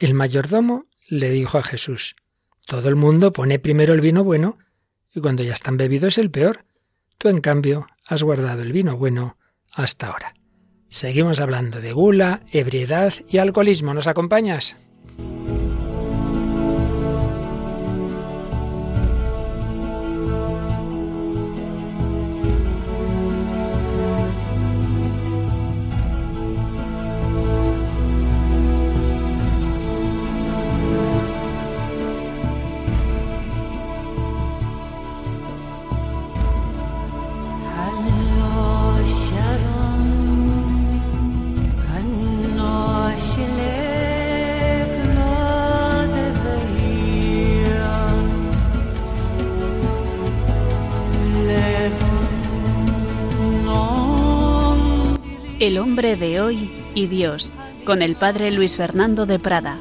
El mayordomo le dijo a Jesús, Todo el mundo pone primero el vino bueno y cuando ya están bebidos el peor. Tú, en cambio, has guardado el vino bueno hasta ahora. Seguimos hablando de gula, ebriedad y alcoholismo. ¿Nos acompañas? El hombre de hoy y Dios, con el padre Luis Fernando de Prada.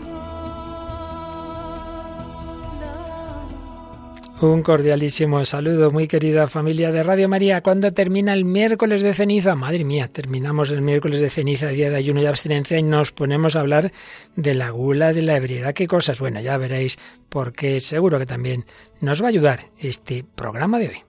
Un cordialísimo saludo, muy querida familia de Radio María. ¿Cuándo termina el miércoles de ceniza? Madre mía, terminamos el miércoles de ceniza, día de ayuno y abstinencia, y nos ponemos a hablar de la gula, de la ebriedad. ¿Qué cosas? Bueno, ya veréis, porque seguro que también nos va a ayudar este programa de hoy.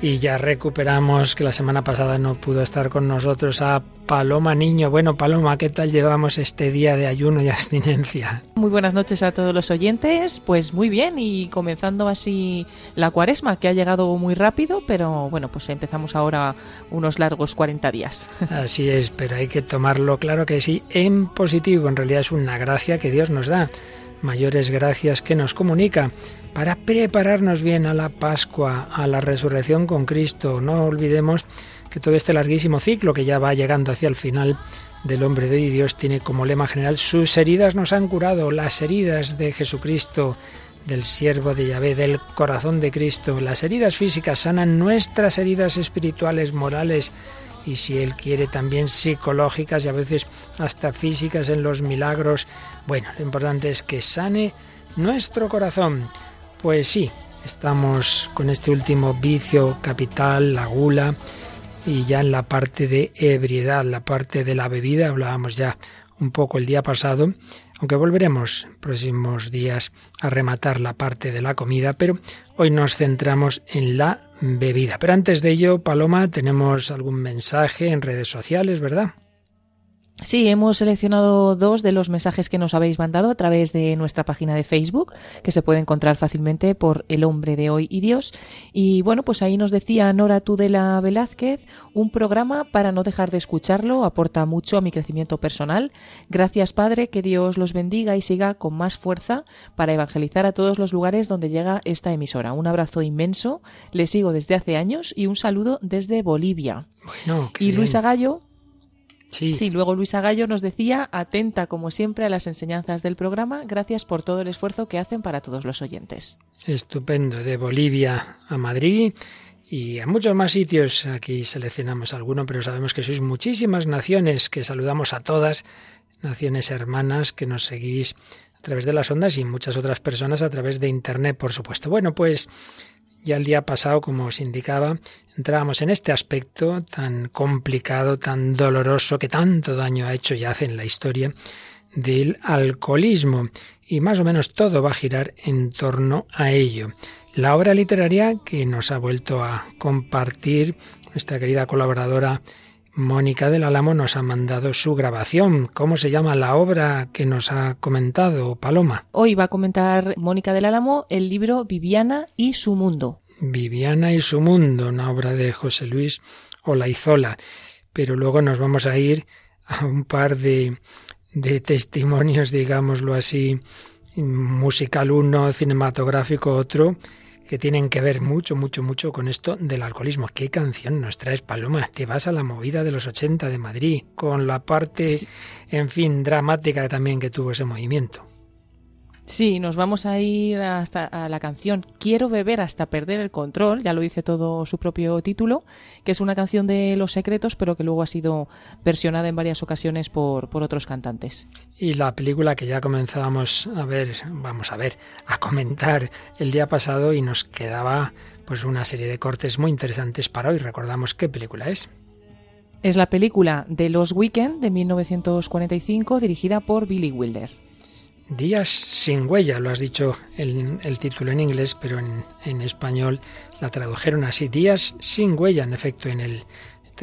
Y ya recuperamos que la semana pasada no pudo estar con nosotros a Paloma Niño. Bueno, Paloma, ¿qué tal llevamos este día de ayuno y abstinencia? Muy buenas noches a todos los oyentes. Pues muy bien y comenzando así la cuaresma, que ha llegado muy rápido, pero bueno, pues empezamos ahora unos largos 40 días. Así es, pero hay que tomarlo claro que sí, en positivo. En realidad es una gracia que Dios nos da mayores gracias que nos comunica para prepararnos bien a la Pascua, a la resurrección con Cristo. No olvidemos que todo este larguísimo ciclo que ya va llegando hacia el final del hombre de hoy, Dios tiene como lema general, sus heridas nos han curado, las heridas de Jesucristo, del siervo de Yahvé, del corazón de Cristo. Las heridas físicas sanan nuestras heridas espirituales, morales y si Él quiere también psicológicas y a veces hasta físicas en los milagros. Bueno, lo importante es que sane nuestro corazón. Pues sí, estamos con este último vicio capital, la gula, y ya en la parte de ebriedad, la parte de la bebida, hablábamos ya un poco el día pasado, aunque volveremos próximos días a rematar la parte de la comida, pero hoy nos centramos en la bebida. Pero antes de ello, Paloma, tenemos algún mensaje en redes sociales, ¿verdad? Sí, hemos seleccionado dos de los mensajes que nos habéis mandado a través de nuestra página de Facebook, que se puede encontrar fácilmente por El hombre de hoy y Dios. Y bueno, pues ahí nos decía Nora Tudela Velázquez, un programa para no dejar de escucharlo, aporta mucho a mi crecimiento personal. Gracias, Padre, que Dios los bendiga y siga con más fuerza para evangelizar a todos los lugares donde llega esta emisora. Un abrazo inmenso, le sigo desde hace años y un saludo desde Bolivia. Bueno, y Luisa Gallo Sí. sí, luego Luisa Gallo nos decía, atenta como siempre a las enseñanzas del programa, gracias por todo el esfuerzo que hacen para todos los oyentes. Estupendo, de Bolivia a Madrid y a muchos más sitios. Aquí seleccionamos alguno, pero sabemos que sois muchísimas naciones, que saludamos a todas, naciones hermanas que nos seguís a través de las ondas y muchas otras personas a través de Internet, por supuesto. Bueno, pues ya el día pasado, como os indicaba, entrábamos en este aspecto tan complicado, tan doloroso, que tanto daño ha hecho y hace en la historia del alcoholismo. Y más o menos todo va a girar en torno a ello. La obra literaria que nos ha vuelto a compartir nuestra querida colaboradora Mónica del Álamo nos ha mandado su grabación. ¿Cómo se llama la obra que nos ha comentado Paloma? Hoy va a comentar Mónica del Álamo el libro Viviana y su mundo. Viviana y su mundo, una obra de José Luis Olaizola. Pero luego nos vamos a ir a un par de, de testimonios, digámoslo así, musical uno, cinematográfico otro, que tienen que ver mucho, mucho, mucho con esto del alcoholismo. ¿Qué canción nos traes, Paloma? Te vas a la movida de los 80 de Madrid, con la parte, sí. en fin, dramática también que tuvo ese movimiento. Sí, nos vamos a ir hasta a la canción Quiero beber hasta perder el control, ya lo dice todo su propio título, que es una canción de Los Secretos, pero que luego ha sido versionada en varias ocasiones por, por otros cantantes. Y la película que ya comenzábamos a ver, vamos a ver, a comentar el día pasado y nos quedaba pues una serie de cortes muy interesantes para hoy. Recordamos qué película es. Es la película de Los Weekend de 1945 dirigida por Billy Wilder. Días sin huella, lo has dicho el, el título en inglés, pero en, en, español la tradujeron así, Días sin huella, en efecto, en el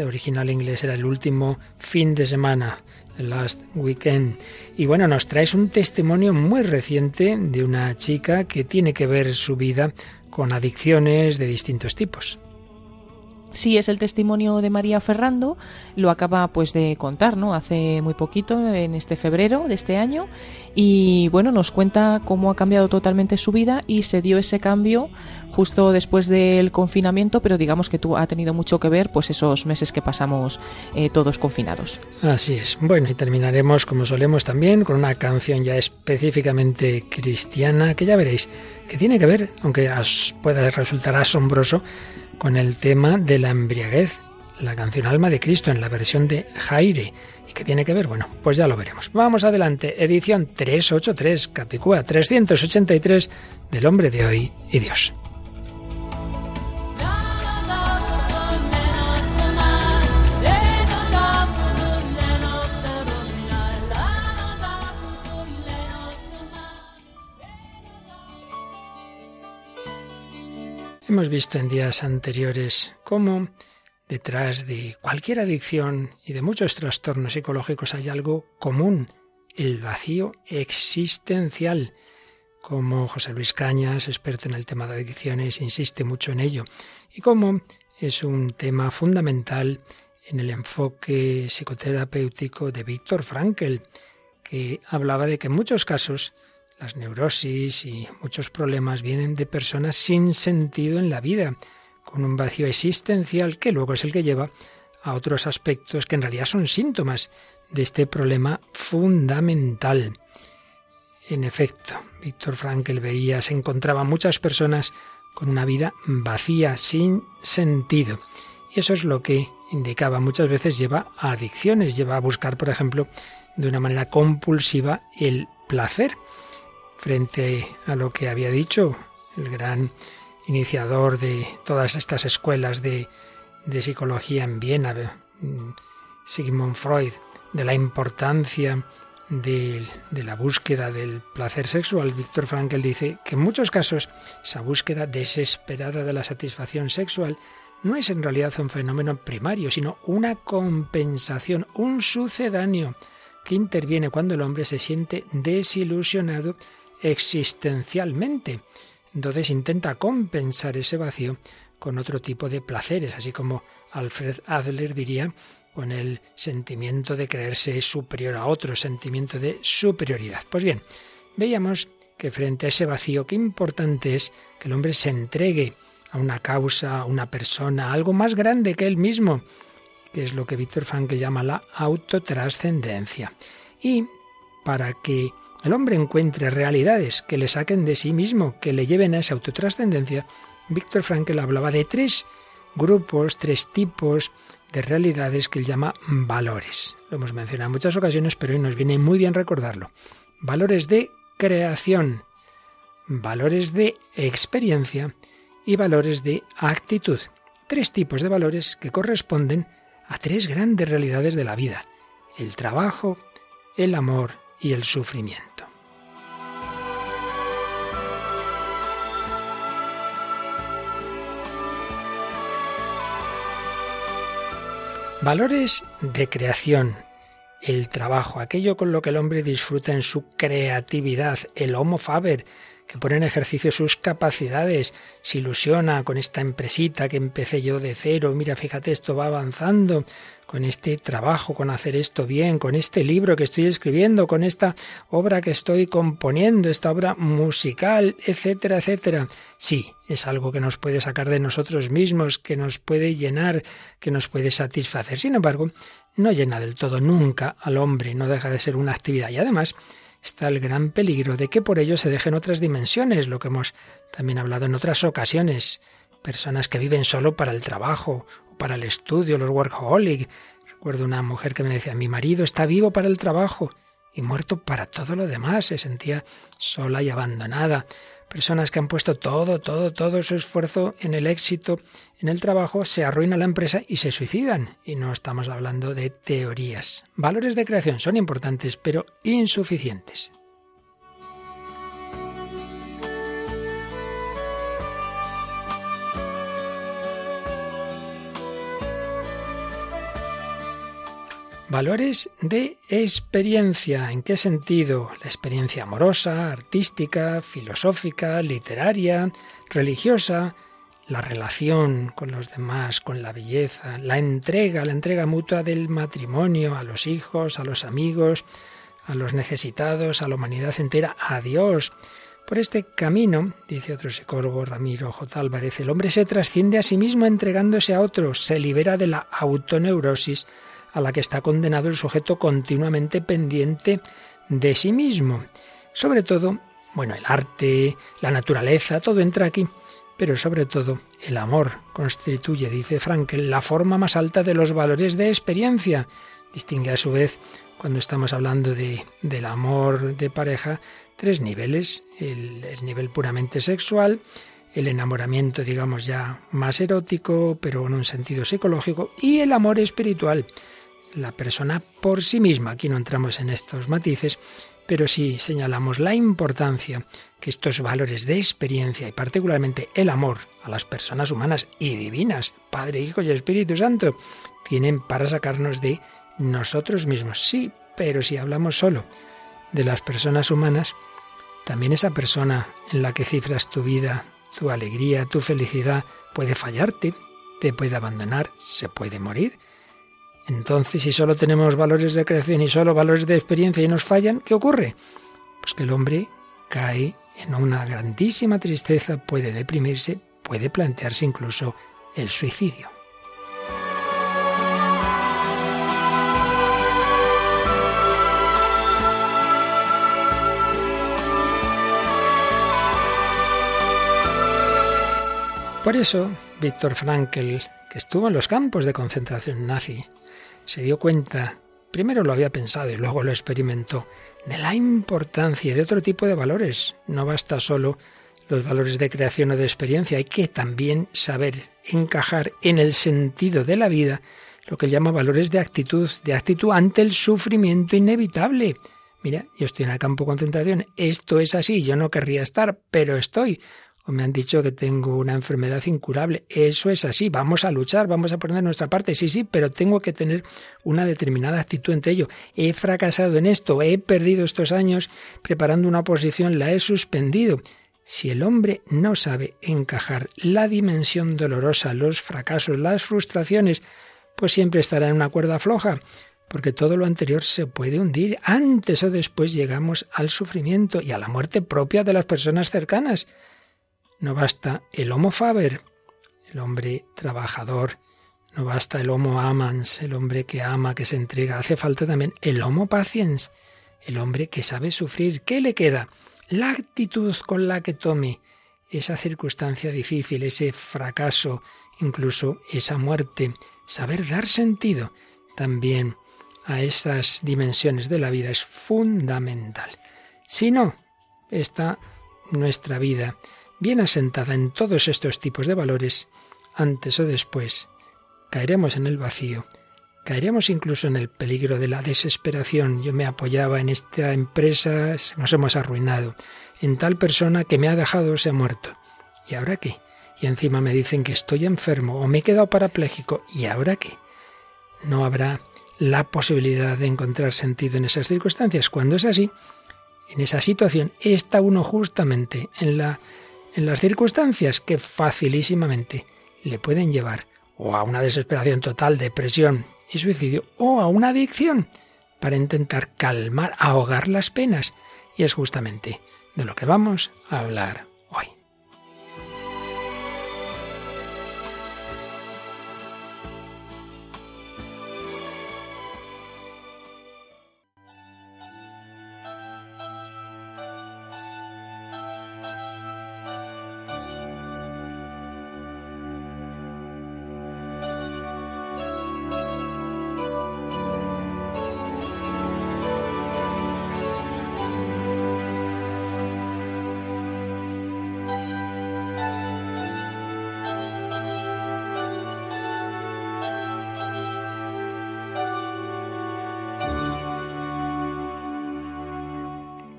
original inglés era el último fin de semana, the last weekend. Y bueno, nos traes un testimonio muy reciente de una chica que tiene que ver su vida con adicciones de distintos tipos. Sí, es el testimonio de María Ferrando, lo acaba pues de contar, ¿no? Hace muy poquito, en este febrero de este año, y bueno, nos cuenta cómo ha cambiado totalmente su vida y se dio ese cambio justo después del confinamiento, pero digamos que tú ha tenido mucho que ver pues esos meses que pasamos eh, todos confinados. Así es. Bueno, y terminaremos como solemos también con una canción ya específicamente cristiana que ya veréis que tiene que ver, aunque os pueda resultar asombroso, con el tema de la embriaguez, la canción Alma de Cristo en la versión de Jaire. ¿Y qué tiene que ver? Bueno, pues ya lo veremos. Vamos adelante, edición 383, Capicúa 383 del hombre de hoy y Dios. Hemos visto en días anteriores cómo detrás de cualquier adicción y de muchos trastornos psicológicos hay algo común, el vacío existencial. Como José Luis Cañas, experto en el tema de adicciones, insiste mucho en ello. Y cómo es un tema fundamental en el enfoque psicoterapéutico de Víctor Frankl, que hablaba de que en muchos casos las neurosis y muchos problemas vienen de personas sin sentido en la vida, con un vacío existencial que luego es el que lleva a otros aspectos que en realidad son síntomas de este problema fundamental. En efecto, Víctor Frankl veía, se encontraba muchas personas con una vida vacía, sin sentido. Y eso es lo que indicaba muchas veces lleva a adicciones, lleva a buscar, por ejemplo, de una manera compulsiva el placer frente a lo que había dicho el gran iniciador de todas estas escuelas de, psicología en Viena, Sigmund Freud, de la importancia de, de, la búsqueda del placer sexual, Víctor Frankl dice que en muchos casos esa búsqueda desesperada de la satisfacción sexual no es en realidad un fenómeno primario, sino una compensación, un sucedáneo que interviene cuando el hombre se siente desilusionado existencialmente. Entonces intenta compensar ese vacío con otro tipo de placeres, así como Alfred Adler diría, con el sentimiento de creerse superior a otro, sentimiento de superioridad. Pues bien, veíamos que frente a ese vacío, qué importante es que el hombre se entregue a una causa, a una persona, a algo más grande que él mismo, que es lo que Víctor Frankl llama la autotrascendencia. Y para que el hombre encuentre realidades que le saquen de sí mismo, que le lleven a esa autotrascendencia, Víctor Frankl hablaba de tres grupos, tres tipos de realidades que él llama valores. Lo hemos mencionado en muchas ocasiones, pero hoy nos viene muy bien recordarlo. Valores de creación, valores de experiencia y valores de actitud. Tres tipos de valores que corresponden a tres grandes realidades de la vida. El trabajo, el amor y el sufrimiento. Valores de creación, el trabajo, aquello con lo que el hombre disfruta en su creatividad, el homo faber, que pone en ejercicio sus capacidades, se ilusiona con esta empresita que empecé yo de cero, mira, fíjate, esto va avanzando, con este trabajo, con hacer esto bien, con este libro que estoy escribiendo, con esta obra que estoy componiendo, esta obra musical, etcétera, etcétera. Sí, es algo que nos puede sacar de nosotros mismos, que nos puede llenar, que nos puede satisfacer. Sin embargo, no llena del todo nunca al hombre, no deja de ser una actividad y además está el gran peligro de que por ello se dejen otras dimensiones, lo que hemos también hablado en otras ocasiones, personas que viven solo para el trabajo o para el estudio, los workaholic. Recuerdo una mujer que me decía, mi marido está vivo para el trabajo y muerto para todo lo demás, se sentía sola y abandonada. Personas que han puesto todo, todo, todo su esfuerzo en el éxito, en el trabajo, se arruina la empresa y se suicidan. Y no estamos hablando de teorías. Valores de creación son importantes, pero insuficientes. Valores de experiencia. ¿En qué sentido? La experiencia amorosa, artística, filosófica, literaria, religiosa, la relación con los demás, con la belleza, la entrega, la entrega mutua del matrimonio a los hijos, a los amigos, a los necesitados, a la humanidad entera, a Dios. Por este camino, dice otro psicólogo Ramiro J. Álvarez, el hombre se trasciende a sí mismo entregándose a otros, se libera de la autoneurosis a la que está condenado el sujeto continuamente pendiente de sí mismo. Sobre todo, bueno, el arte, la naturaleza, todo entra aquí, pero sobre todo el amor constituye, dice Frankel, la forma más alta de los valores de experiencia. Distingue a su vez, cuando estamos hablando de, del amor de pareja, tres niveles. El, el nivel puramente sexual, el enamoramiento, digamos, ya más erótico, pero en un sentido psicológico, y el amor espiritual, la persona por sí misma. Aquí no entramos en estos matices, pero sí señalamos la importancia que estos valores de experiencia y particularmente el amor a las personas humanas y divinas, Padre, Hijo y Espíritu Santo, tienen para sacarnos de nosotros mismos. Sí, pero si hablamos solo de las personas humanas, también esa persona en la que cifras tu vida, tu alegría, tu felicidad, puede fallarte, te puede abandonar, se puede morir entonces, si solo tenemos valores de creación y solo valores de experiencia y nos fallan, ¿qué ocurre? Pues que el hombre cae en una grandísima tristeza, puede deprimirse, puede plantearse incluso el suicidio. Por eso, Víctor Frankl, que estuvo en los campos de concentración nazi, se dio cuenta, primero lo había pensado y luego lo experimentó, de la importancia de otro tipo de valores. No basta solo los valores de creación o de experiencia, hay que también saber encajar en el sentido de la vida lo que él llama valores de actitud, de actitud ante el sufrimiento inevitable. Mira, yo estoy en el campo de concentración, esto es así, yo no querría estar, pero estoy o me han dicho que tengo una enfermedad incurable. Eso es así, vamos a luchar, vamos a poner nuestra parte, sí, sí, pero tengo que tener una determinada actitud ante ello. He fracasado en esto, he perdido estos años preparando una oposición, la he suspendido. Si el hombre no sabe encajar la dimensión dolorosa, los fracasos, las frustraciones, pues siempre estará en una cuerda floja, porque todo lo anterior se puede hundir. Antes o después llegamos al sufrimiento y a la muerte propia de las personas cercanas. No basta el homo faber, el hombre trabajador, no basta el homo amans, el hombre que ama, que se entrega, hace falta también el homo paciens, el hombre que sabe sufrir. ¿Qué le queda? La actitud con la que tome esa circunstancia difícil, ese fracaso, incluso esa muerte, saber dar sentido también a esas dimensiones de la vida es fundamental. Si no, está nuestra vida bien asentada en todos estos tipos de valores, antes o después caeremos en el vacío, caeremos incluso en el peligro de la desesperación. Yo me apoyaba en esta empresa, nos hemos arruinado, en tal persona que me ha dejado se ha muerto. ¿Y ahora qué? Y encima me dicen que estoy enfermo o me he quedado parapléjico. ¿Y ahora qué? No habrá la posibilidad de encontrar sentido en esas circunstancias. Cuando es así, en esa situación está uno justamente en la en las circunstancias que facilísimamente le pueden llevar o a una desesperación total, depresión y suicidio, o a una adicción para intentar calmar, ahogar las penas. Y es justamente de lo que vamos a hablar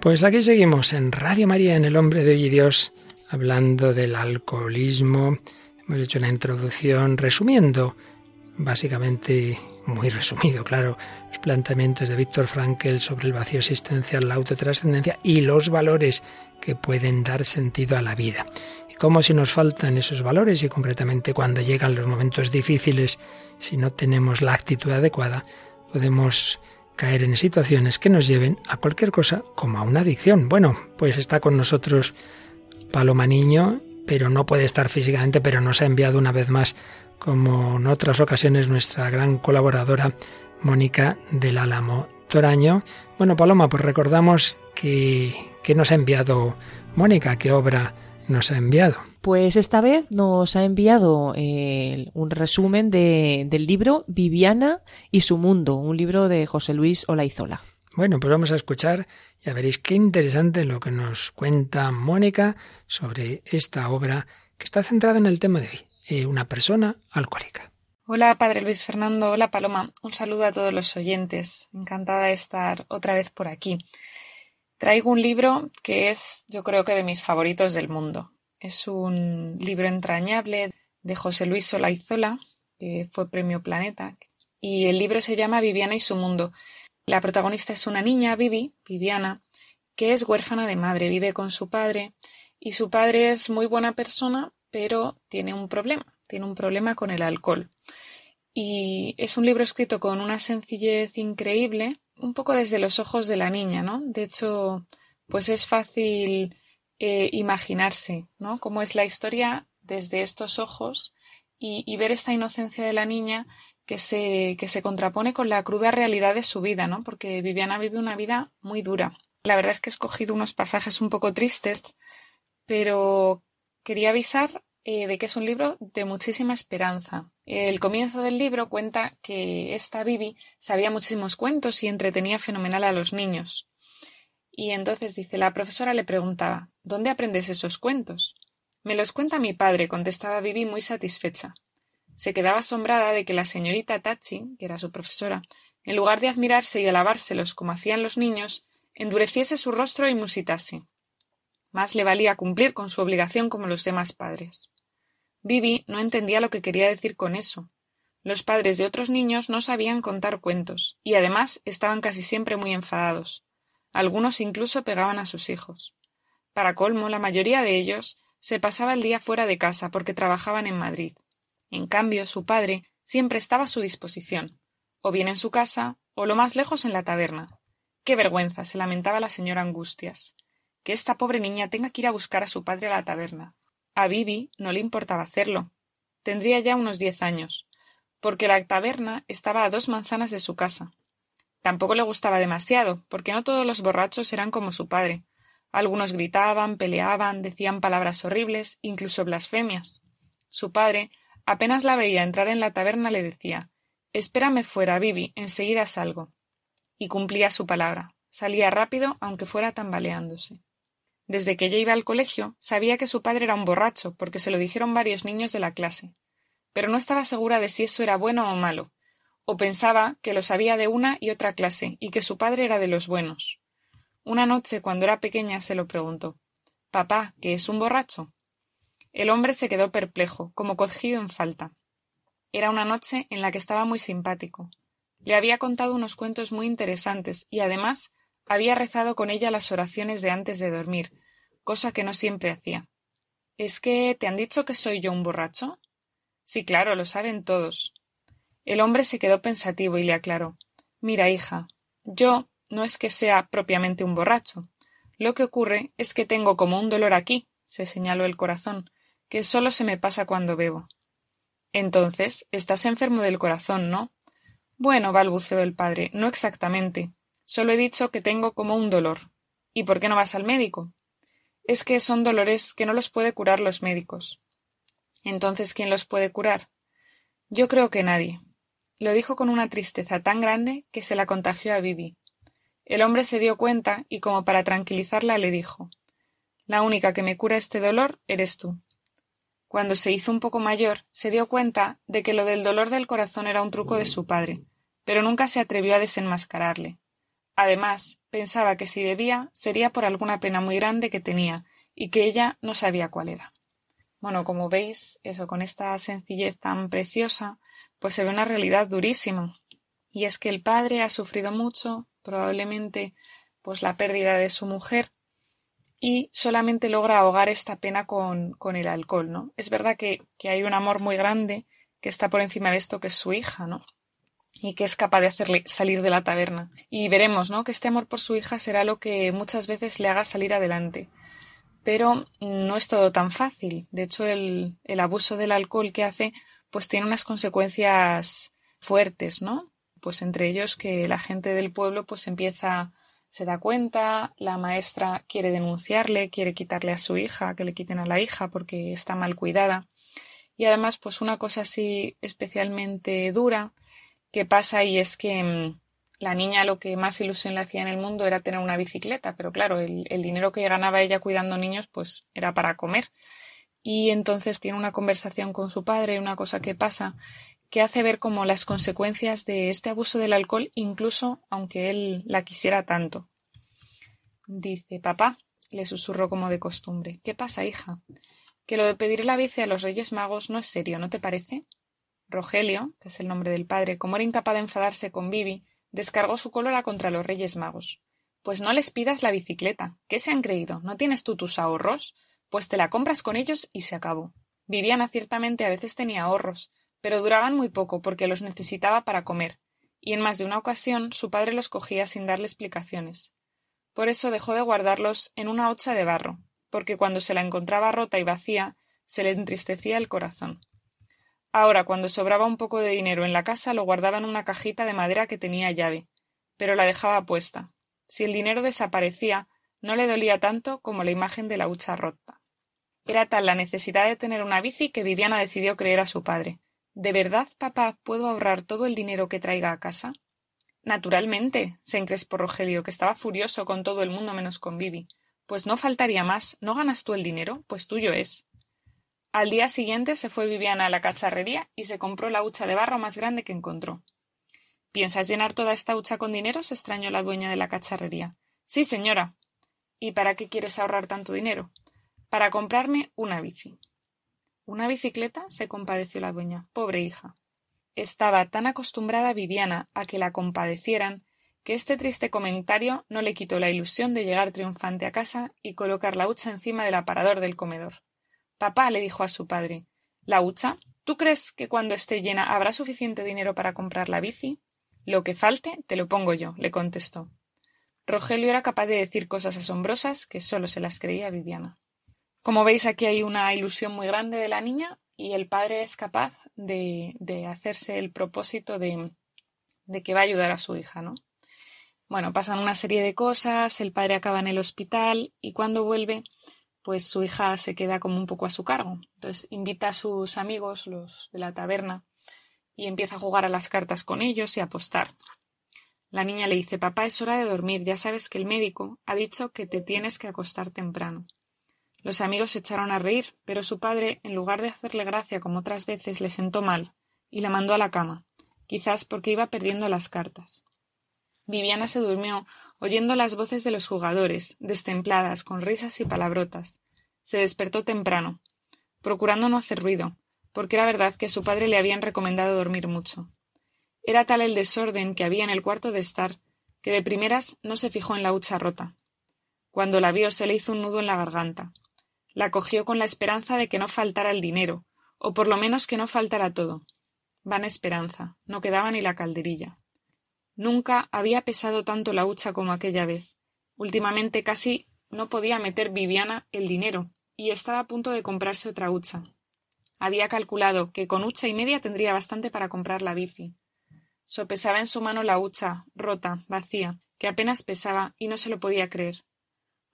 Pues aquí seguimos en Radio María, en El Hombre de Hoy y Dios, hablando del alcoholismo. Hemos hecho una introducción resumiendo, básicamente muy resumido, claro, los planteamientos de Víctor Frankel sobre el vacío existencial, la autotrascendencia y los valores que pueden dar sentido a la vida. Y cómo si nos faltan esos valores y concretamente cuando llegan los momentos difíciles, si no tenemos la actitud adecuada, podemos caer en situaciones que nos lleven a cualquier cosa como a una adicción. Bueno, pues está con nosotros Paloma Niño, pero no puede estar físicamente, pero nos ha enviado una vez más, como en otras ocasiones, nuestra gran colaboradora Mónica del Álamo Toraño. Bueno, Paloma, pues recordamos que, que nos ha enviado Mónica, qué obra nos ha enviado. Pues esta vez nos ha enviado eh, un resumen del libro Viviana y su mundo, un libro de José Luis Olaizola. Bueno, pues vamos a escuchar, ya veréis qué interesante lo que nos cuenta Mónica sobre esta obra que está centrada en el tema de hoy, eh, una persona alcohólica. Hola, Padre Luis Fernando. Hola, Paloma. Un saludo a todos los oyentes. Encantada de estar otra vez por aquí. Traigo un libro que es, yo creo que, de mis favoritos del mundo. Es un libro entrañable de José Luis Solaizola, que fue premio Planeta, y el libro se llama Viviana y su mundo. La protagonista es una niña, Vivi, Viviana, que es huérfana de madre, vive con su padre, y su padre es muy buena persona, pero tiene un problema, tiene un problema con el alcohol. Y es un libro escrito con una sencillez increíble, un poco desde los ojos de la niña, ¿no? De hecho, pues es fácil eh, imaginarse, ¿no? Cómo es la historia desde estos ojos y, ver esta inocencia de la niña que se, que se contrapone con la cruda realidad de su vida, ¿no? Porque Viviana vive una vida muy dura. La verdad es que he escogido unos pasajes un poco tristes, pero quería avisar eh, de que es un libro de muchísima esperanza. El comienzo del libro cuenta que esta Vivi sabía muchísimos cuentos y entretenía fenomenal a los niños. Y entonces dice la profesora le preguntaba ¿Dónde aprendes esos cuentos? Me los cuenta mi padre, contestaba Vivi muy satisfecha. Se quedaba asombrada de que la señorita Tachi, que era su profesora, en lugar de admirarse y alabárselos como hacían los niños, endureciese su rostro y musitase. Más le valía cumplir con su obligación como los demás padres. Vivi no entendía lo que quería decir con eso. Los padres de otros niños no sabían contar cuentos, y además estaban casi siempre muy enfadados. Algunos incluso pegaban a sus hijos. Para colmo, la mayoría de ellos se pasaba el día fuera de casa porque trabajaban en Madrid. En cambio, su padre siempre estaba a su disposición, o bien en su casa, o lo más lejos en la taberna. Qué vergüenza, se lamentaba la señora Angustias, que esta pobre niña tenga que ir a buscar a su padre a la taberna. A Bibi no le importaba hacerlo. Tendría ya unos diez años, porque la taberna estaba a dos manzanas de su casa, Tampoco le gustaba demasiado, porque no todos los borrachos eran como su padre. Algunos gritaban, peleaban, decían palabras horribles, incluso blasfemias. Su padre, apenas la veía entrar en la taberna, le decía Espérame fuera, Bibi, enseguida salgo. Y cumplía su palabra. Salía rápido, aunque fuera tambaleándose. Desde que ella iba al colegio, sabía que su padre era un borracho, porque se lo dijeron varios niños de la clase. Pero no estaba segura de si eso era bueno o malo, o pensaba que lo sabía de una y otra clase y que su padre era de los buenos. Una noche, cuando era pequeña, se lo preguntó Papá, ¿que es un borracho? El hombre se quedó perplejo, como cogido en falta. Era una noche en la que estaba muy simpático. Le había contado unos cuentos muy interesantes y además había rezado con ella las oraciones de antes de dormir, cosa que no siempre hacía. ¿Es que te han dicho que soy yo un borracho? Sí, claro, lo saben todos. El hombre se quedó pensativo y le aclaró Mira, hija, yo no es que sea propiamente un borracho. Lo que ocurre es que tengo como un dolor aquí, se señaló el corazón, que solo se me pasa cuando bebo. Entonces, estás enfermo del corazón, ¿no? Bueno, balbuceó el padre, no exactamente. Solo he dicho que tengo como un dolor. ¿Y por qué no vas al médico? Es que son dolores que no los puede curar los médicos. Entonces, ¿quién los puede curar? Yo creo que nadie. Lo dijo con una tristeza tan grande que se la contagió a Bibi. El hombre se dio cuenta y como para tranquilizarla le dijo La única que me cura este dolor eres tú. Cuando se hizo un poco mayor, se dio cuenta de que lo del dolor del corazón era un truco de su padre, pero nunca se atrevió a desenmascararle. Además, pensaba que si bebía sería por alguna pena muy grande que tenía y que ella no sabía cuál era. Bueno, como veis, eso con esta sencillez tan preciosa, pues se ve una realidad durísima. Y es que el padre ha sufrido mucho, probablemente pues la pérdida de su mujer, y solamente logra ahogar esta pena con, con el alcohol, ¿no? Es verdad que, que, hay un amor muy grande que está por encima de esto, que es su hija, ¿no? Y que es capaz de hacerle salir de la taberna. Y veremos, ¿no? Que este amor por su hija será lo que muchas veces le haga salir adelante. Pero no es todo tan fácil. De hecho, el, el abuso del alcohol que hace, pues tiene unas consecuencias fuertes, ¿no? Pues entre ellos que la gente del pueblo pues empieza se da cuenta, la maestra quiere denunciarle, quiere quitarle a su hija, que le quiten a la hija porque está mal cuidada. Y además, pues una cosa así especialmente dura que pasa y es que mm, la niña lo que más ilusión le hacía en el mundo era tener una bicicleta, pero claro, el, el dinero que ganaba ella cuidando niños pues era para comer. Y entonces tiene una conversación con su padre, una cosa que pasa que hace ver como las consecuencias de este abuso del alcohol, incluso aunque él la quisiera tanto. Dice Papá, le susurró como de costumbre. ¿Qué pasa, hija? Que lo de pedir la bici a los Reyes Magos no es serio, ¿no te parece? Rogelio, que es el nombre del padre, como era incapaz de enfadarse con Vivi, descargó su cólera contra los Reyes Magos. Pues no les pidas la bicicleta. ¿Qué se han creído? ¿No tienes tú tus ahorros? Pues te la compras con ellos y se acabó. Viviana ciertamente a veces tenía ahorros, pero duraban muy poco porque los necesitaba para comer, y en más de una ocasión su padre los cogía sin darle explicaciones. Por eso dejó de guardarlos en una hocha de barro, porque cuando se la encontraba rota y vacía, se le entristecía el corazón. Ahora, cuando sobraba un poco de dinero en la casa, lo guardaba en una cajita de madera que tenía llave, pero la dejaba puesta. Si el dinero desaparecía, no le dolía tanto como la imagen de la hucha rota. Era tal la necesidad de tener una bici que Viviana decidió creer a su padre, ¿De verdad, papá, puedo ahorrar todo el dinero que traiga a casa? Naturalmente, se encrespó Rogelio, que estaba furioso con todo el mundo menos con Vivi. Pues no faltaría más. ¿No ganas tú el dinero? Pues tuyo es. Al día siguiente se fue Viviana a la cacharrería y se compró la hucha de barro más grande que encontró. ¿Piensas llenar toda esta hucha con dinero? se extrañó la dueña de la cacharrería. Sí, señora. ¿Y para qué quieres ahorrar tanto dinero? Para comprarme una bici. ¿Una bicicleta? se compadeció la dueña. Pobre hija. Estaba tan acostumbrada Viviana a que la compadecieran que este triste comentario no le quitó la ilusión de llegar triunfante a casa y colocar la hucha encima del aparador del comedor. Papá le dijo a su padre ¿La hucha? ¿Tú crees que cuando esté llena habrá suficiente dinero para comprar la bici? Lo que falte te lo pongo yo, le contestó. Rogelio era capaz de decir cosas asombrosas que sólo se las creía Viviana. Como veis, aquí hay una ilusión muy grande de la niña y el padre es capaz de, de hacerse el propósito de, de que va a ayudar a su hija, ¿no? Bueno, pasan una serie de cosas, el padre acaba en el hospital y cuando vuelve, pues su hija se queda como un poco a su cargo. Entonces invita a sus amigos, los de la taberna, y empieza a jugar a las cartas con ellos y a apostar. La niña le dice Papá, es hora de dormir, ya sabes que el médico ha dicho que te tienes que acostar temprano. Los amigos se echaron a reír, pero su padre, en lugar de hacerle gracia como otras veces, le sentó mal y la mandó a la cama, quizás porque iba perdiendo las cartas. Viviana se durmió oyendo las voces de los jugadores, destempladas, con risas y palabrotas. Se despertó temprano, procurando no hacer ruido, porque era verdad que a su padre le habían recomendado dormir mucho. Era tal el desorden que había en el cuarto de estar, que de primeras no se fijó en la hucha rota. Cuando la vio se le hizo un nudo en la garganta. La cogió con la esperanza de que no faltara el dinero, o por lo menos que no faltara todo. Van esperanza, no quedaba ni la calderilla. Nunca había pesado tanto la hucha como aquella vez. Últimamente casi no podía meter Viviana el dinero, y estaba a punto de comprarse otra hucha. Había calculado que con hucha y media tendría bastante para comprar la bici. Sopesaba en su mano la hucha, rota, vacía, que apenas pesaba y no se lo podía creer.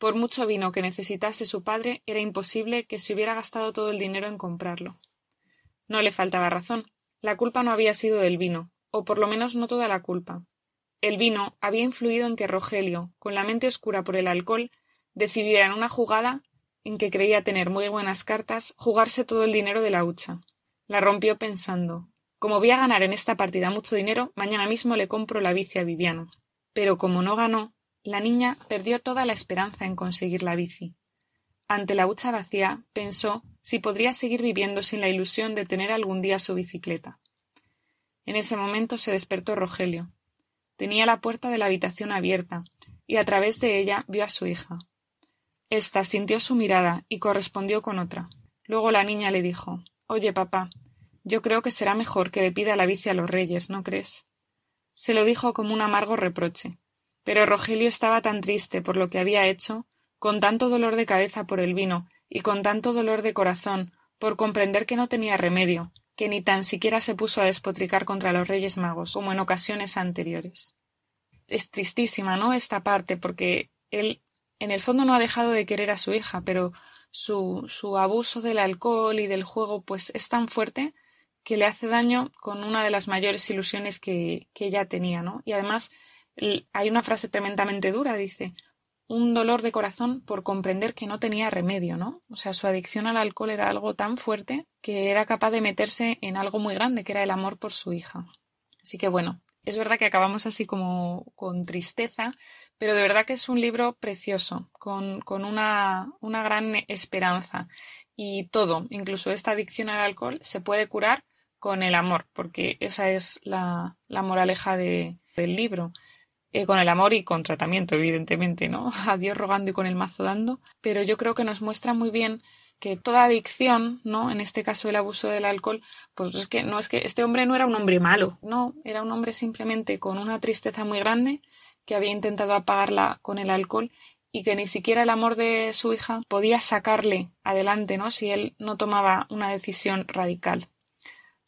Por mucho vino que necesitase su padre, era imposible que se hubiera gastado todo el dinero en comprarlo. No le faltaba razón. La culpa no había sido del vino, o por lo menos no toda la culpa. El vino había influido en que Rogelio, con la mente oscura por el alcohol, decidiera en una jugada en que creía tener muy buenas cartas, jugarse todo el dinero de la hucha. La rompió pensando como voy a ganar en esta partida mucho dinero, mañana mismo le compro la bici a Viviano. Pero como no ganó, la niña perdió toda la esperanza en conseguir la bici. Ante la hucha vacía, pensó si podría seguir viviendo sin la ilusión de tener algún día su bicicleta. En ese momento se despertó Rogelio. Tenía la puerta de la habitación abierta, y a través de ella vio a su hija. Esta sintió su mirada y correspondió con otra. Luego la niña le dijo Oye, papá, yo creo que será mejor que le pida la bici a los reyes, ¿no crees? Se lo dijo como un amargo reproche. Pero Rogelio estaba tan triste por lo que había hecho, con tanto dolor de cabeza por el vino y con tanto dolor de corazón por comprender que no tenía remedio, que ni tan siquiera se puso a despotricar contra los Reyes Magos, como en ocasiones anteriores. Es tristísima, ¿no? Esta parte, porque él en el fondo no ha dejado de querer a su hija, pero su, su abuso del alcohol y del juego, pues es tan fuerte que le hace daño con una de las mayores ilusiones que, que ella tenía, ¿no? Y además hay una frase tremendamente dura, dice, un dolor de corazón por comprender que no tenía remedio, ¿no? O sea, su adicción al alcohol era algo tan fuerte que era capaz de meterse en algo muy grande, que era el amor por su hija. Así que bueno, es verdad que acabamos así como con tristeza, pero de verdad que es un libro precioso, con, una, gran esperanza. Y todo, incluso esta adicción al alcohol, se puede curar con el amor, porque esa es la, moraleja de, del libro. Eh, con el amor y con tratamiento, evidentemente, ¿no? A Dios rogando y con el mazo dando, pero yo creo que nos muestra muy bien que toda adicción, ¿no? En este caso el abuso del alcohol, pues es que no es que este hombre no era un hombre malo, no, era un hombre simplemente con una tristeza muy grande que había intentado apagarla con el alcohol y que ni siquiera el amor de su hija podía sacarle adelante, ¿no? Si él no tomaba una decisión radical.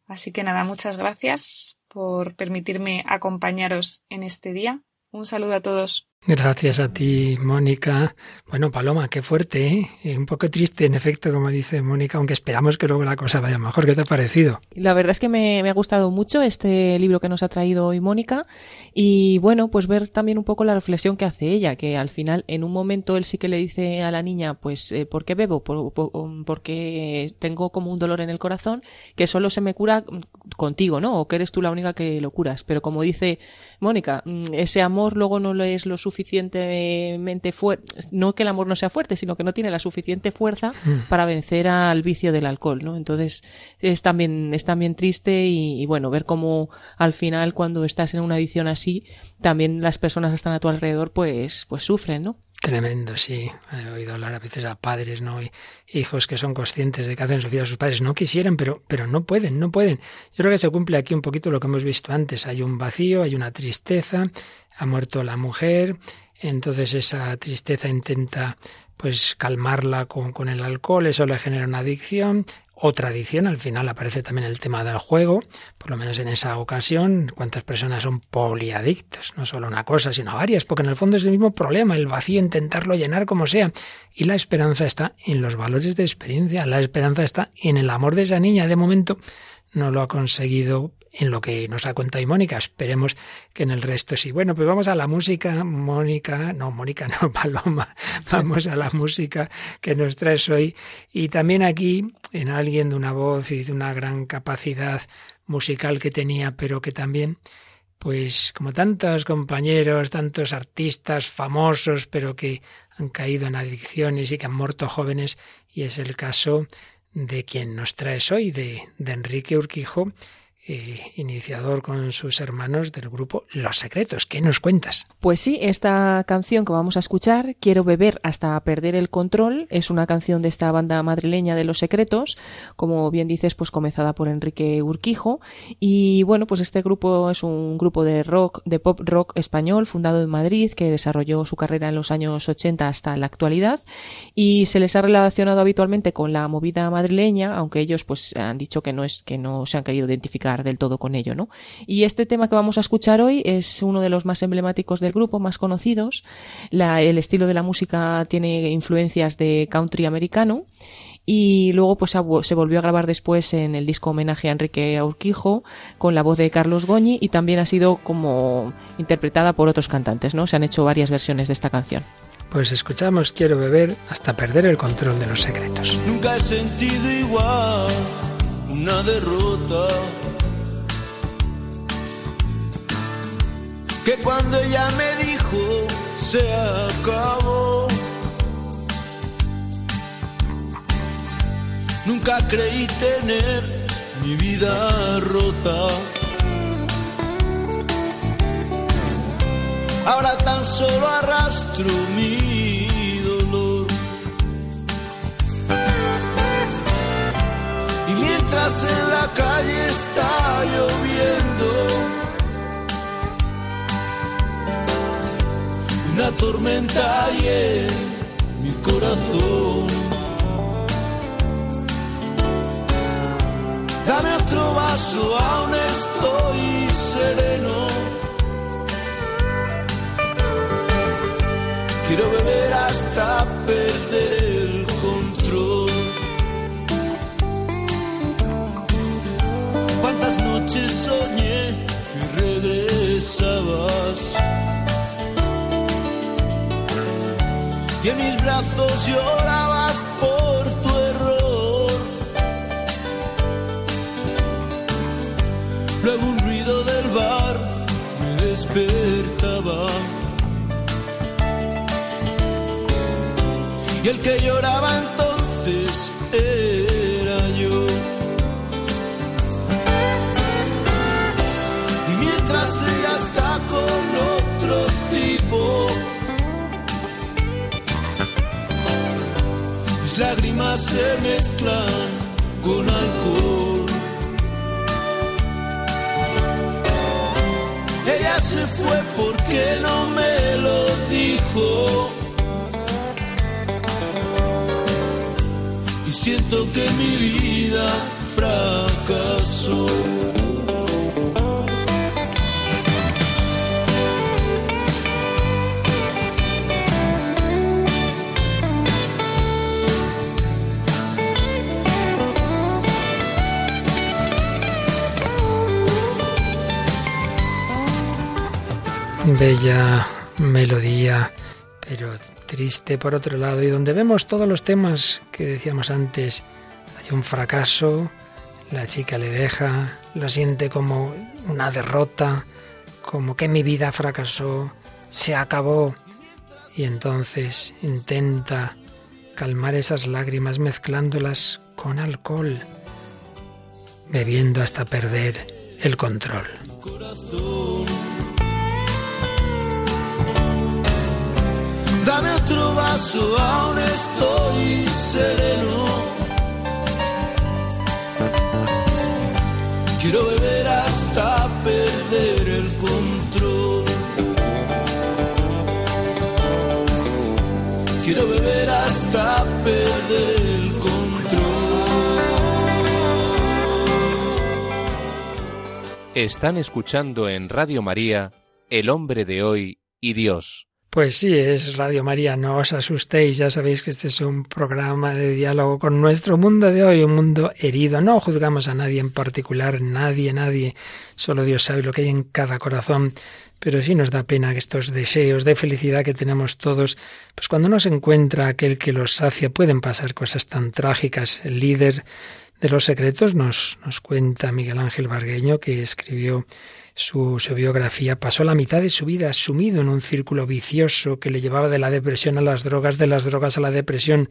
Así que nada, muchas gracias por permitirme acompañaros en este día un saludo a todos. Gracias a ti, Mónica. Bueno, Paloma, qué fuerte, ¿eh? Un poco triste, en efecto, como dice Mónica, aunque esperamos que luego la cosa vaya mejor. ¿Qué te ha parecido? La verdad es que me, ha gustado mucho este libro que nos ha traído hoy Mónica y bueno, pues ver también un poco la reflexión que hace ella, que al final en un momento él sí que le dice a la niña, pues, eh, ¿por qué bebo? porque tengo como un dolor en el corazón que solo se me cura contigo, ¿no? O que eres tú la única que lo curas. Pero como dice Mónica, mm, ese amor luego no es lo suficientemente fuerte, no que el amor no sea fuerte, sino que no tiene la suficiente fuerza mm. para vencer al vicio del alcohol, ¿no? Entonces es también, es también triste y, bueno, ver cómo al final cuando estás en una adicción así, también las personas que están a tu alrededor pues, pues sufren, ¿no? Tremendo, sí. He oído hablar a veces a padres, ¿no? Y hijos que son conscientes de que hacen sufrir a sus padres. No quisieran, pero, pero no pueden, no pueden. Yo creo que se cumple aquí un poquito lo que hemos visto antes. Hay un vacío, hay una tristeza, ha muerto la mujer, entonces esa tristeza intenta pues calmarla con, con el alcohol, eso le genera una adicción, otra adicción, al final aparece también el tema del juego, por lo menos en esa ocasión, cuántas personas son poliadictos, no solo una cosa, sino varias, porque en el fondo es el mismo problema, el vacío, intentarlo llenar como sea. Y la esperanza está en los valores de experiencia, la esperanza está en el amor de esa niña. De momento no lo ha conseguido en lo que nos ha contado y Mónica. Esperemos que en el resto sí. Bueno, pues vamos a la música, Mónica, no, Mónica, no, Paloma, vamos a la música que nos traes hoy. Y también aquí, en alguien de una voz y de una gran capacidad musical que tenía, pero que también, pues como tantos compañeros, tantos artistas famosos, pero que han caído en adicciones y que han muerto jóvenes, y es el caso de quien nos traes hoy, de, de Enrique Urquijo, eh, iniciador con sus hermanos del grupo Los Secretos. ¿Qué nos cuentas? Pues sí, esta canción que vamos a escuchar, Quiero beber hasta perder el control, es una canción de esta banda madrileña de Los Secretos, como bien dices, pues comenzada por Enrique Urquijo. Y bueno, pues este grupo es un grupo de rock, de pop rock español, fundado en Madrid, que desarrolló su carrera en los años 80 hasta la actualidad. Y se les ha relacionado habitualmente con la movida madrileña, aunque ellos pues han dicho que no es, que no se han querido identificar del todo con ello, ¿no? Y este tema que vamos a escuchar hoy es uno de los más emblemáticos del grupo, más conocidos. el estilo de la música tiene influencias de country americano y luego pues se volvió a grabar después en el disco homenaje a Enrique Urquijo con la voz de Carlos Goñi y también ha sido como interpretada por otros cantantes, ¿no? Se han hecho varias versiones de esta canción. Pues escuchamos Quiero beber hasta perder el control de los secretos. Nunca he sentido igual una derrota que cuando ella me dijo se acabó. Nunca creí tener mi vida rota. Ahora tan solo arrastro mi dolor. Y mientras en la calle está lloviendo, una tormenta y mi corazón. Dame otro vaso, aún estoy sereno. Quiero beber hasta perder el control. ¿Cuántas noches soñé y regresabas? Y en mis brazos llorabas por tu error. Luego un ruido del bar me despertaba. Y el que lloraba entonces se mezclan con alcohol. Ella se fue porque no me lo dijo. Y siento que mi vida fracasó. Bella melodía, pero triste por otro lado, y donde vemos todos los temas que decíamos antes. Hay un fracaso, la chica le deja, lo siente como una derrota, como que mi vida fracasó, se acabó. Y entonces intenta calmar esas lágrimas mezclándolas con alcohol, bebiendo hasta perder el control. Dame otro vaso, aún estoy sereno. Quiero beber hasta perder el control. Quiero beber hasta perder el control. Están escuchando en Radio María El hombre de hoy y Dios. Pues sí, es Radio María, no os asustéis, ya sabéis que este es un programa de diálogo con nuestro mundo de hoy, un mundo herido. No juzgamos a nadie en particular, nadie, nadie, solo Dios sabe lo que hay en cada corazón, pero sí nos da pena que estos deseos de felicidad que tenemos todos, pues cuando no se encuentra aquel que los sacia, pueden pasar cosas tan trágicas. El líder de los secretos nos, nos cuenta Miguel Ángel Vargueño, que escribió su, biografía, pasó la mitad de su vida sumido en un círculo vicioso que le llevaba de la depresión a las drogas, de las drogas a la depresión.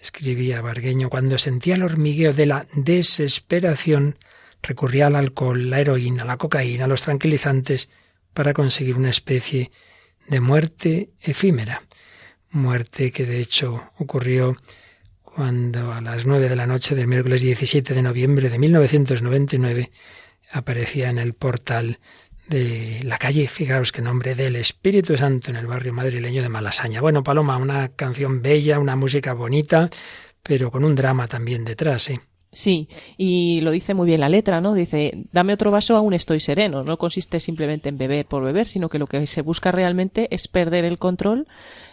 Escribía Vargueño, cuando sentía el hormigueo de la desesperación, recurría al alcohol, la heroína, la cocaína, los tranquilizantes, para conseguir una especie de muerte efímera. Muerte que de hecho ocurrió cuando a las nueve de la noche del miércoles 17 de noviembre de 1999 aparecía en el portal de la calle, fijaos qué nombre, del Espíritu Santo en el barrio madrileño de Malasaña. Bueno, Paloma, una canción bella, una música bonita, pero con un drama también detrás, ¿eh? Sí, y lo dice muy bien la letra, ¿no? Dice, dame otro vaso, aún estoy sereno. No consiste simplemente en beber por beber, sino que lo que se busca realmente es perder el control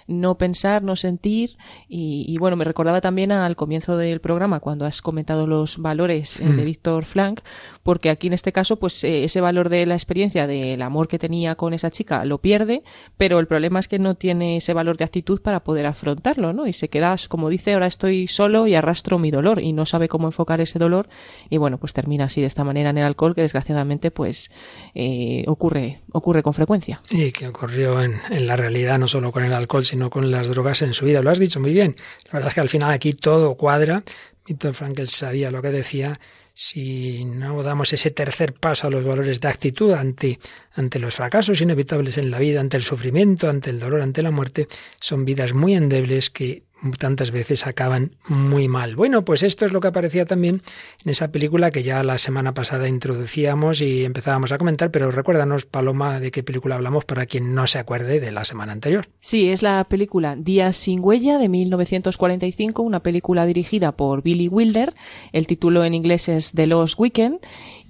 no pensar, no sentir y, bueno, me recordaba también al comienzo del programa cuando has comentado los valores eh, de mm. Víctor Frank, porque aquí en este caso pues eh, ese valor de la experiencia del amor que tenía con esa chica lo pierde, pero el problema es que no tiene ese valor de actitud para poder afrontarlo, ¿no? Y se queda, como dice, ahora estoy solo y arrastro mi dolor y no sabe cómo enfocar ese dolor y bueno, pues termina así de esta manera en el alcohol que desgraciadamente pues eh, ocurre, ocurre con frecuencia. Y que ocurrió en, en la realidad no solo con el alcohol, sino con las drogas en su vida. Lo has dicho muy bien. La verdad es que al final aquí todo cuadra. Víctor Frankl sabía lo que decía. Si no damos ese tercer paso a los valores de actitud ante, ante los fracasos inevitables en la vida, ante el sufrimiento, ante el dolor, ante la muerte, son vidas muy endebles que tantas veces acaban muy mal. Bueno, pues esto es lo que aparecía también en esa película que ya la semana pasada introducíamos y empezábamos a comentar, pero recuérdanos, Paloma, de qué película hablamos para quien no se acuerde de la semana anterior. Sí, es la película Días sin huella de 1945, una película dirigida por Billy Wilder. El título en inglés es The Lost Weekend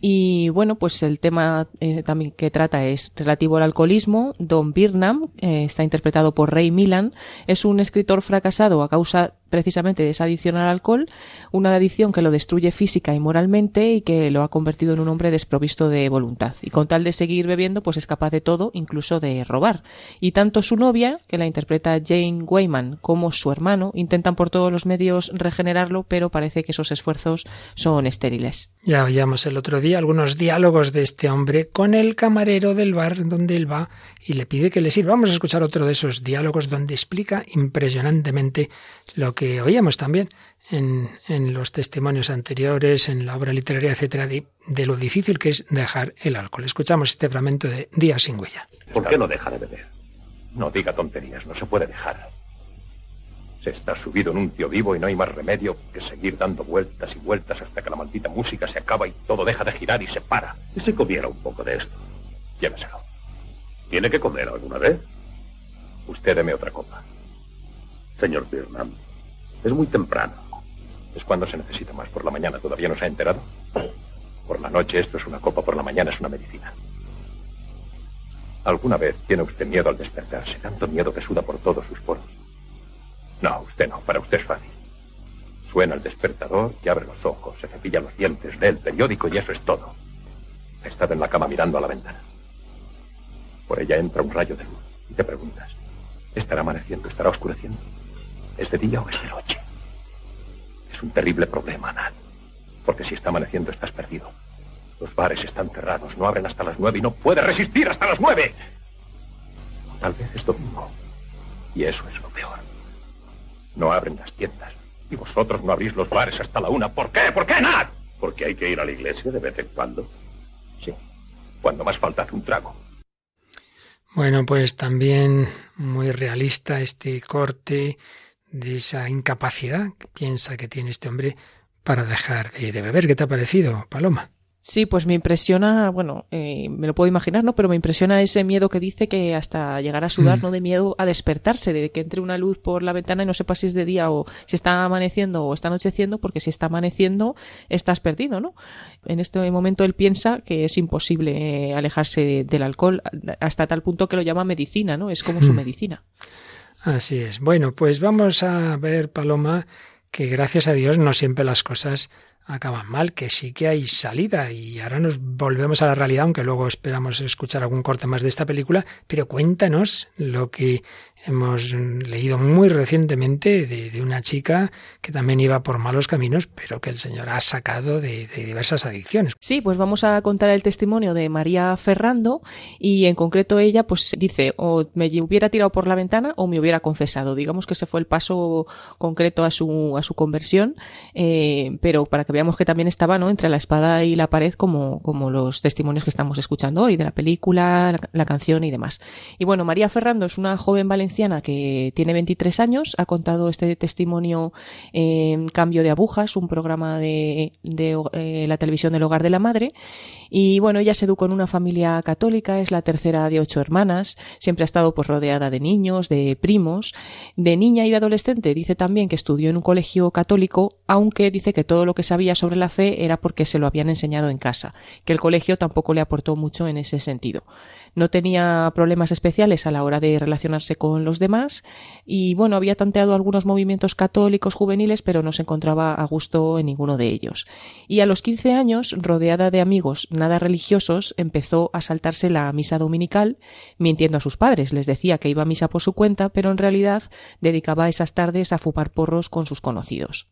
y bueno, pues el tema eh, también que trata es relativo al alcoholismo. Don Birnam, eh, está interpretado por Ray Milan, es un escritor fracasado a causa precisamente esa adicción al alcohol, una adicción que lo destruye física y moralmente y que lo ha convertido en un hombre desprovisto de voluntad. Y con tal de seguir bebiendo, pues es capaz de todo, incluso de robar. Y tanto su novia, que la interpreta Jane Wayman, como su hermano intentan por todos los medios regenerarlo, pero parece que esos esfuerzos son estériles. Ya veíamos el otro día algunos diálogos de este hombre con el camarero del bar donde él va y le pide que le sirva. Vamos a escuchar otro de esos diálogos donde explica impresionantemente lo que oíamos también en, los testimonios anteriores, en la obra literaria, etcétera, de, lo difícil que es dejar el alcohol. Escuchamos este fragmento de Días sin huella. ¿Por qué no deja de beber? No diga tonterías, no se puede dejar. Se está subido en un tío vivo y no hay más remedio que seguir dando vueltas y vueltas hasta que la maldita música se acaba y todo deja de girar y se para. ¿Y si comiera un poco de esto? Lléveselo. ¿Tiene que comer alguna vez? Usted deme otra copa. Señor Birnam, es muy temprano. Es cuando se necesita más. Por la mañana todavía no se ha enterado. Por la noche esto es una copa, por la mañana es una medicina. ¿Alguna vez tiene usted miedo al despertarse? Tanto miedo que suda por todos sus poros. No, usted no. Para usted es fácil. Suena el despertador y abre los ojos, se cepilla los dientes, lee el periódico y eso es todo. Ha estado en la cama mirando a la ventana. Por ella entra un rayo de luz y te preguntas, ¿estará amaneciendo? ¿Estará oscureciendo? ¿Es de día o es de noche? Es un terrible problema, Nat. Porque si está amaneciendo estás perdido. Los bares están cerrados, no abren hasta las nueve y no puede resistir hasta las nueve. tal vez es domingo. Y eso es lo peor. No abren las tiendas. Y vosotros no abrís los bares hasta la una. ¿Por qué? ¿Por qué, Nat? Porque hay que ir a la iglesia de vez en cuando. Sí. Cuando más falta hace un trago. Bueno, pues también muy realista este corte de esa incapacidad que piensa que tiene este hombre para dejar de, beber. ¿Qué te ha parecido, Paloma? Sí, pues me impresiona, bueno, eh, me lo puedo imaginar, ¿no? Pero me impresiona ese miedo que dice que hasta llegar a sudar, mm. ¿no? De miedo a despertarse, de que entre una luz por la ventana y no sepa si es de día o si está amaneciendo o está anocheciendo, porque si está amaneciendo estás perdido, ¿no? En este momento él piensa que es imposible eh, alejarse del alcohol hasta tal punto que lo llama medicina, ¿no? Es como su mm. medicina. Así es. Bueno, pues vamos a ver, Paloma, que gracias a Dios no siempre las cosas acaban mal, que sí que hay salida y ahora nos volvemos a la realidad, aunque luego esperamos escuchar algún corte más de esta película, pero cuéntanos lo que hemos leído muy recientemente de, una chica que también iba por malos caminos, pero que el Señor ha sacado de, diversas adicciones. Sí, pues vamos a contar el testimonio de María Ferrando y en concreto ella pues dice o me hubiera tirado por la ventana o me hubiera confesado. Digamos que ese fue el paso concreto a su, a su conversión, eh, pero para que veamos que también estaba ¿no? entre la espada y la pared como, como los testimonios que estamos escuchando hoy de la película, la, canción y demás. Y bueno, María Ferrando es una joven valenciana que tiene 23 años, ha contado este testimonio en Cambio de Agujas, un programa de, eh, la televisión del hogar de la madre. Y bueno, ella se educó en una familia católica, es la tercera de ocho hermanas, siempre ha estado pues rodeada de niños, de primos, de niña y de adolescente. Dice también que estudió en un colegio católico aunque dice que todo lo que sabía sobre la fe era porque se lo habían enseñado en casa, que el colegio tampoco le aportó mucho en ese sentido. No tenía problemas especiales a la hora de relacionarse con los demás y bueno, había tanteado algunos movimientos católicos juveniles, pero no se encontraba a gusto en ninguno de ellos. Y a los 15 años, rodeada de amigos nada religiosos, empezó a saltarse la misa dominical, mintiendo a sus padres. Les decía que iba a misa por su cuenta, pero en realidad dedicaba esas tardes a fumar porros con sus conocidos.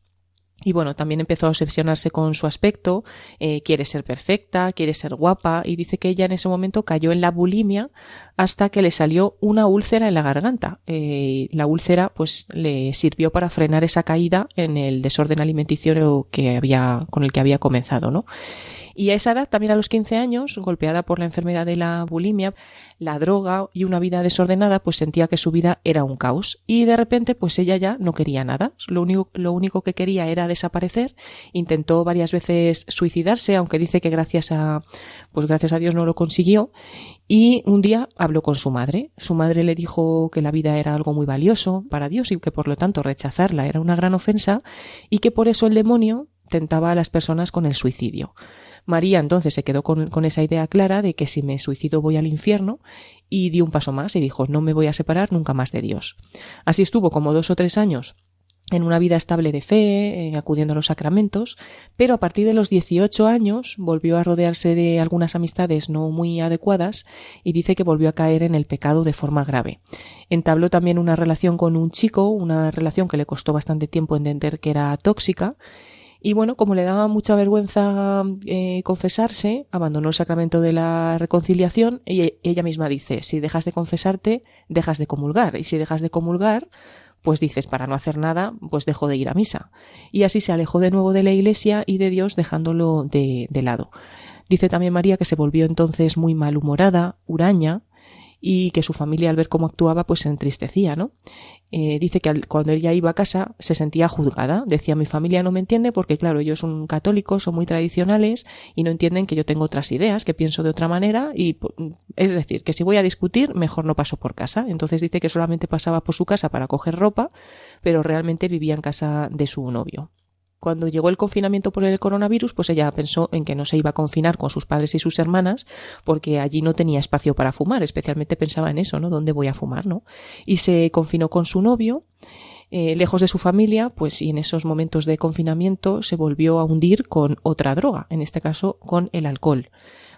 Y bueno, también empezó a obsesionarse con su aspecto, eh, quiere ser perfecta, quiere ser guapa, y dice que ella en ese momento cayó en la bulimia hasta que le salió una úlcera en la garganta. Eh, la úlcera pues le sirvió para frenar esa caída en el desorden alimenticio que había, con el que había comenzado, ¿no? Y a esa edad, también a los 15 años, golpeada por la enfermedad de la bulimia, la droga y una vida desordenada, pues sentía que su vida era un caos. Y de repente, pues ella ya no quería nada. Lo único, lo único que quería era desaparecer. Intentó varias veces suicidarse, aunque dice que gracias a, pues gracias a Dios no lo consiguió. Y un día habló con su madre. Su madre le dijo que la vida era algo muy valioso para Dios y que por lo tanto rechazarla era una gran ofensa y que por eso el demonio tentaba a las personas con el suicidio. María entonces se quedó con, esa idea clara de que si me suicido voy al infierno y dio un paso más y dijo no me voy a separar nunca más de Dios. Así estuvo como dos o tres años en una vida estable de fe, eh, acudiendo a los sacramentos, pero a partir de los 18 años volvió a rodearse de algunas amistades no muy adecuadas y dice que volvió a caer en el pecado de forma grave. Entabló también una relación con un chico, una relación que le costó bastante tiempo entender que era tóxica y bueno, como le daba mucha vergüenza eh, confesarse, abandonó el sacramento de la reconciliación y ella misma dice, si dejas de confesarte, dejas de comulgar. Y si dejas de comulgar, pues dices, para no hacer nada, pues dejo de ir a misa. Y así se alejó de nuevo de la iglesia y de Dios dejándolo de, de lado. Dice también María que se volvió entonces muy malhumorada, huraña, y que su familia al ver cómo actuaba pues se entristecía, ¿no? Eh, dice que cuando ella iba a casa se sentía juzgada. Decía, mi familia no me entiende porque, claro, ellos son católicos, son muy tradicionales y no entienden que yo tengo otras ideas, que pienso de otra manera y, es decir, que si voy a discutir, mejor no paso por casa. Entonces dice que solamente pasaba por su casa para coger ropa, pero realmente vivía en casa de su novio cuando llegó el confinamiento por el coronavirus, pues ella pensó en que no se iba a confinar con sus padres y sus hermanas porque allí no tenía espacio para fumar, especialmente pensaba en eso, ¿no? ¿Dónde voy a fumar, no? Y se confinó con su novio, eh, lejos de su familia, pues y en esos momentos de confinamiento se volvió a hundir con otra droga, en este caso con el alcohol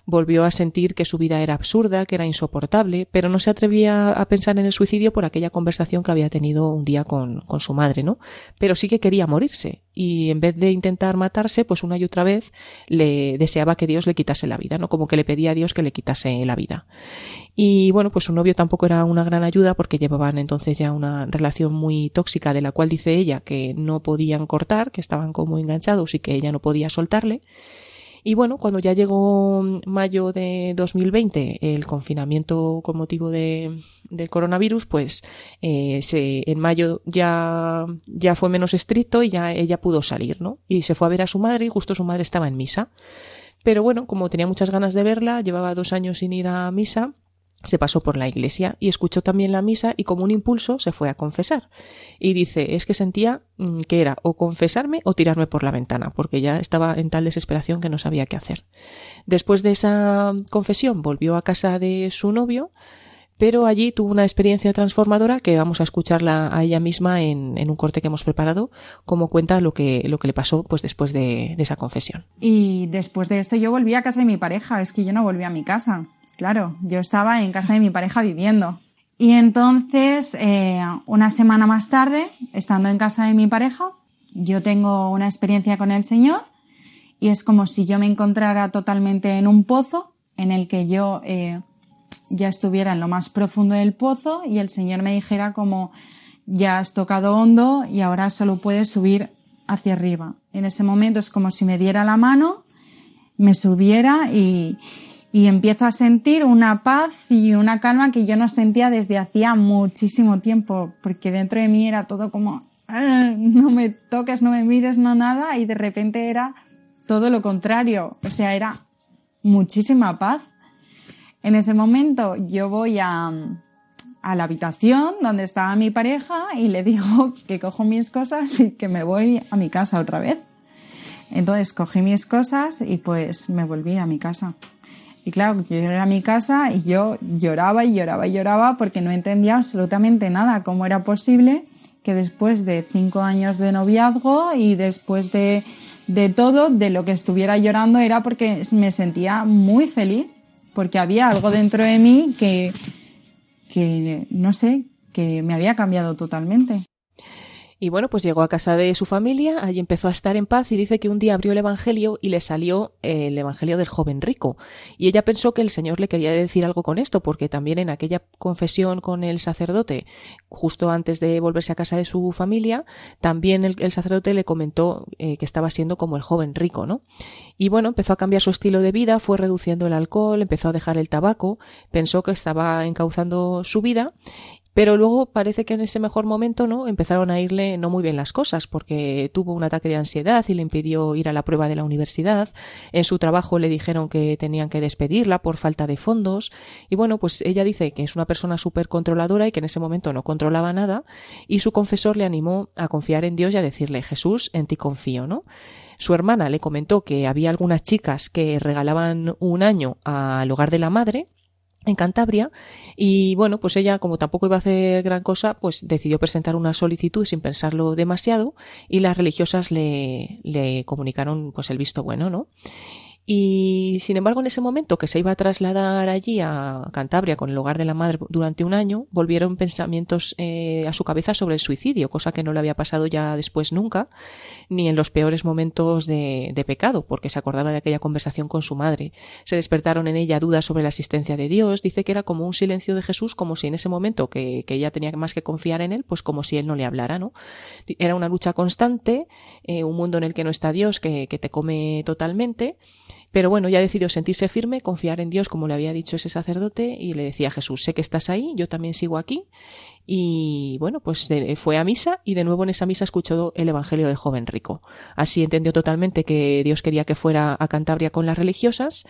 volvió a sentir que su vida era absurda, que era insoportable, pero no se atrevía a pensar en el suicidio por aquella conversación que había tenido un día con, con su madre, ¿no? Pero sí que quería morirse y en vez de intentar matarse, pues una y otra vez le deseaba que Dios le quitase la vida, ¿no? Como que le pedía a Dios que le quitase la vida. Y bueno, pues su novio tampoco era una gran ayuda porque llevaban entonces ya una relación muy tóxica de la cual dice ella que no podían cortar, que estaban como enganchados y que ella no podía soltarle. Y bueno, cuando ya llegó mayo de 2020, el confinamiento con motivo de, del coronavirus, pues eh, se, en mayo ya, ya fue menos estricto y ya ella pudo salir, ¿no? Y se fue a ver a su madre y justo su madre estaba en misa. Pero bueno, como tenía muchas ganas de verla, llevaba dos años sin ir a misa, se pasó por la iglesia y escuchó también la misa y como un impulso se fue a confesar. Y dice, es que sentía mm, que era o confesarme o tirarme por la ventana, porque ya estaba en tal desesperación que no sabía qué hacer. Después de esa confesión volvió a casa de su novio, pero allí tuvo una experiencia transformadora que vamos a escucharla a ella misma en, un corte que hemos preparado, como cuenta lo que, lo que le pasó pues después de, de esa confesión. Y después de esto yo volví a casa de mi pareja, es que yo no volví a mi casa Claro, yo estaba en casa de mi pareja viviendo. Y entonces, eh, una semana más tarde, estando en casa de mi pareja, yo tengo una experiencia con el Señor y es como si yo me encontrara totalmente en un pozo en el que yo eh, ya estuviera en lo más profundo del pozo y el Señor me dijera como ya has tocado hondo y ahora solo puedes subir hacia arriba. En ese momento es como si me diera la mano, me subiera y, y empiezo a sentir una paz y una calma que yo no sentía desde hacía muchísimo tiempo, porque dentro de mí era todo como, ah, no me toques, no me mires, no nada, y de repente era todo lo contrario, o sea, era muchísima paz. En ese momento yo voy a, la habitación donde estaba mi pareja y le digo que cojo mis cosas y que me voy a mi casa otra vez. Entonces cogí mis cosas y pues me volví a mi casa. Y claro, yo llegué a mi casa y yo lloraba y lloraba y lloraba porque no entendía absolutamente nada, cómo era posible que después de cinco años de noviazgo y después de, de todo, de lo que estuviera llorando era porque me sentía muy feliz, porque había algo dentro de mí que, que no sé, que me había cambiado totalmente. Y bueno, pues llegó a casa de su familia, allí empezó a estar en paz y dice que un día abrió el Evangelio y le salió eh, el Evangelio del joven rico. Y ella pensó que el Señor le quería decir algo con esto, porque también en aquella confesión con el sacerdote, justo antes de volverse a casa de su familia, también el, sacerdote le comentó eh, que estaba siendo como el joven rico, ¿no? Y bueno, empezó a cambiar su estilo de vida, fue reduciendo el alcohol, empezó a dejar el tabaco, pensó que estaba encauzando su vida pero luego parece que en ese mejor momento, ¿no? Empezaron a irle no muy bien las cosas, porque tuvo un ataque de ansiedad y le impidió ir a la prueba de la universidad. En su trabajo le dijeron que tenían que despedirla por falta de fondos. Y bueno, pues ella dice que es una persona súper controladora y que en ese momento no controlaba nada. Y su confesor le animó a confiar en Dios y a decirle, Jesús, en ti confío, ¿no? Su hermana le comentó que había algunas chicas que regalaban un año al hogar de la madre en Cantabria. Y bueno pues ella como tampoco iba a hacer gran cosa pues decidió presentar una solicitud sin pensarlo demasiado y las religiosas le, le comunicaron pues el visto bueno no y sin embargo, en ese momento que se iba a trasladar allí a Cantabria con el hogar de la madre durante un año, volvieron pensamientos eh, a su cabeza sobre el suicidio, cosa que no le había pasado ya después nunca, ni en los peores momentos de, de pecado, porque se acordaba de aquella conversación con su madre. Se despertaron en ella dudas sobre la existencia de Dios. Dice que era como un silencio de Jesús, como si en ese momento que, que ella tenía más que confiar en él, pues como si él no le hablara, ¿no? Era una lucha constante, eh, un mundo en el que no está Dios, que, que te come totalmente pero bueno, ya decidió sentirse firme, confiar en Dios, como le había dicho ese sacerdote, y le decía a Jesús, sé que estás ahí, yo también sigo aquí. Y bueno, pues fue a misa y de nuevo en esa misa escuchó el Evangelio del joven rico. Así entendió totalmente que Dios quería que fuera a Cantabria con las religiosas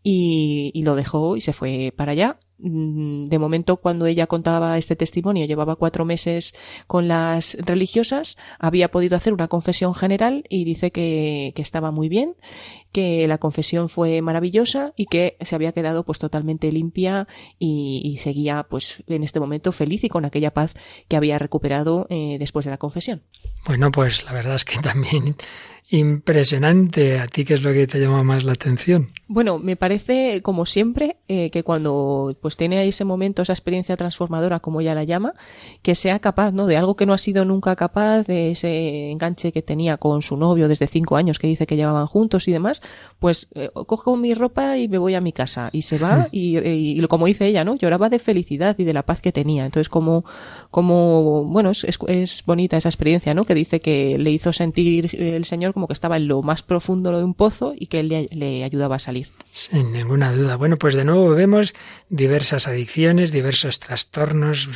y, y lo dejó y se fue para allá de momento cuando ella contaba este testimonio llevaba cuatro meses con las religiosas había podido hacer una confesión general y dice que, que, estaba muy bien que la confesión fue maravillosa y que se había quedado pues totalmente limpia y, y seguía pues en este momento feliz y con aquella paz que había recuperado eh, después de la confesión. Bueno pues la verdad es que también impresionante. ¿A ti qué es lo que te llama más la atención? Bueno, me parece, como siempre, eh, que cuando pues tiene ese momento, esa experiencia transformadora, como ella la llama, que sea capaz, ¿no? De algo que no ha sido nunca capaz, de ese enganche que tenía con su novio desde cinco años, que dice que llevaban juntos y demás, pues eh, cojo mi ropa y me voy a mi casa. Y se va, y, y, como dice ella, ¿no? Lloraba de felicidad y de la paz que tenía. Entonces, como, como bueno, es, es, es bonita esa experiencia, ¿no? Que dice que le hizo sentir el Señor como que estaba en lo más profundo de un pozo y que él le, le ayudaba a salir. Sin ninguna duda. Bueno, pues de nuevo vemos diversas adicciones, diversos trastornos.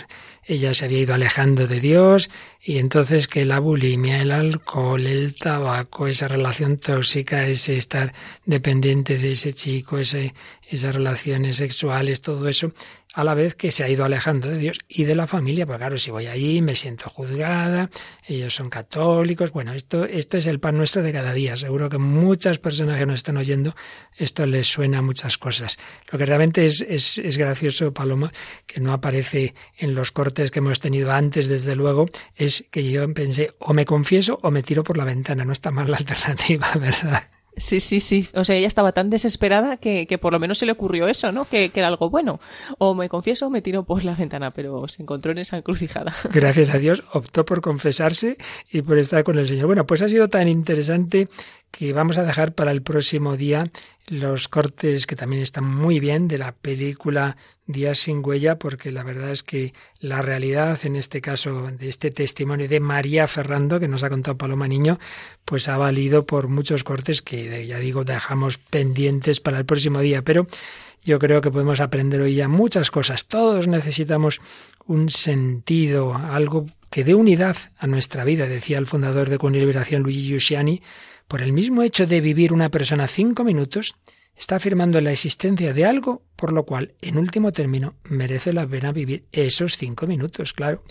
Ella se había ido alejando de Dios y entonces que la bulimia, el alcohol, el tabaco, esa relación tóxica, ese estar dependiente de ese chico, ese, esas relaciones sexuales, todo eso, a la vez que se ha ido alejando de Dios y de la familia, porque claro, si voy allí me siento juzgada, ellos son católicos, bueno, esto, esto es el pan nuestro de cada día, seguro que muchas personas que nos están oyendo esto les suena a muchas cosas. Lo que realmente es, es, es gracioso, Paloma, que no aparece en los cortes que hemos tenido antes, desde luego, es que yo pensé, o me confieso o me tiro por la ventana, no está mal la alternativa, ¿verdad? Sí, sí, sí. O sea, ella estaba tan desesperada que, que por lo menos se le ocurrió eso, ¿no? Que, que, era algo bueno. O me confieso o me tiro por la ventana, pero se encontró en esa encrucijada. Gracias a Dios optó por confesarse y por estar con el Señor. Bueno, pues ha sido tan interesante que vamos a dejar para el próximo día los cortes que también están muy bien de la película Días sin huella, porque la verdad es que la realidad, en este caso, de este testimonio de María Ferrando, que nos ha contado Paloma Niño, pues ha valido por muchos cortes que, ya digo, dejamos pendientes para el próximo día. Pero yo creo que podemos aprender hoy ya muchas cosas. Todos necesitamos un sentido, algo que dé unidad a nuestra vida, decía el fundador de Con Liberación, Luigi Giussiani, por el mismo hecho de vivir una persona cinco minutos, Está afirmando la existencia de algo por lo cual, en último término, merece la pena vivir esos cinco minutos, claro.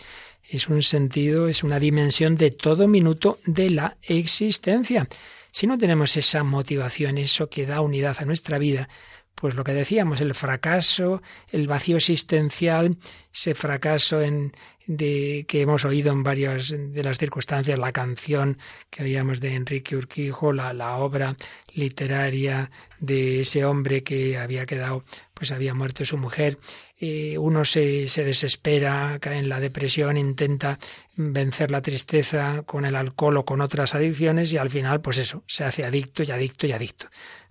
Es un sentido, es una dimensión de todo minuto de la existencia. Si no tenemos esa motivación, eso que da unidad a nuestra vida, pues lo que decíamos, el fracaso, el vacío existencial, ese fracaso en, de, que hemos oído en varias de las circunstancias, la canción que oíamos de Enrique Urquijo, la, la obra literaria de ese hombre que había quedado, pues había muerto su mujer. Eh, uno se, se desespera, cae en la depresión, intenta vencer la tristeza con el alcohol o con otras adicciones y al final, pues eso, se hace adicto y adicto y adicto.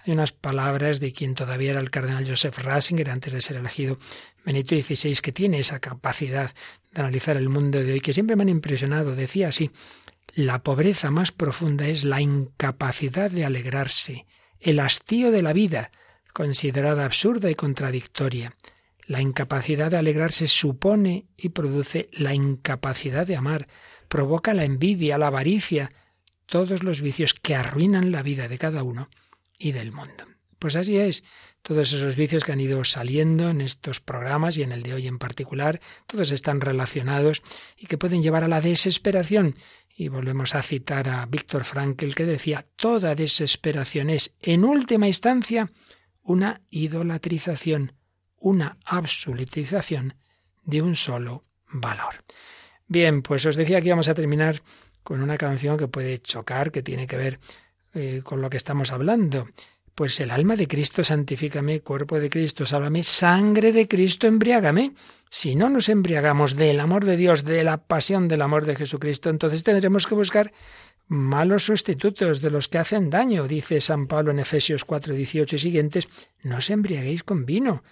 Hay unas palabras de quien todavía era el cardenal Joseph Ratzinger antes de ser elegido Benito XVI, que tiene esa capacidad de analizar el mundo de hoy, que siempre me han impresionado. Decía así, la pobreza más profunda es la incapacidad de alegrarse, el hastío de la vida, considerada absurda y contradictoria. La incapacidad de alegrarse supone y produce la incapacidad de amar, provoca la envidia, la avaricia, todos los vicios que arruinan la vida de cada uno y del mundo. Pues así es. Todos esos vicios que han ido saliendo en estos programas y en el de hoy en particular, todos están relacionados y que pueden llevar a la desesperación. Y volvemos a citar a Víctor Frankl que decía, toda desesperación es, en última instancia, una idolatrización, una absolutización de un solo valor. Bien, pues os decía que íbamos a terminar con una canción que puede chocar, que tiene que ver eh, con lo que estamos hablando. Pues el alma de Cristo santifícame, cuerpo de Cristo sálvame, sangre de Cristo embriágame. Si no nos embriagamos del amor de Dios, de la pasión del amor de Jesucristo, entonces tendremos que buscar malos sustitutos de los que hacen daño, dice San Pablo en Efesios 4, 18 y siguientes, no os embriaguéis con vino,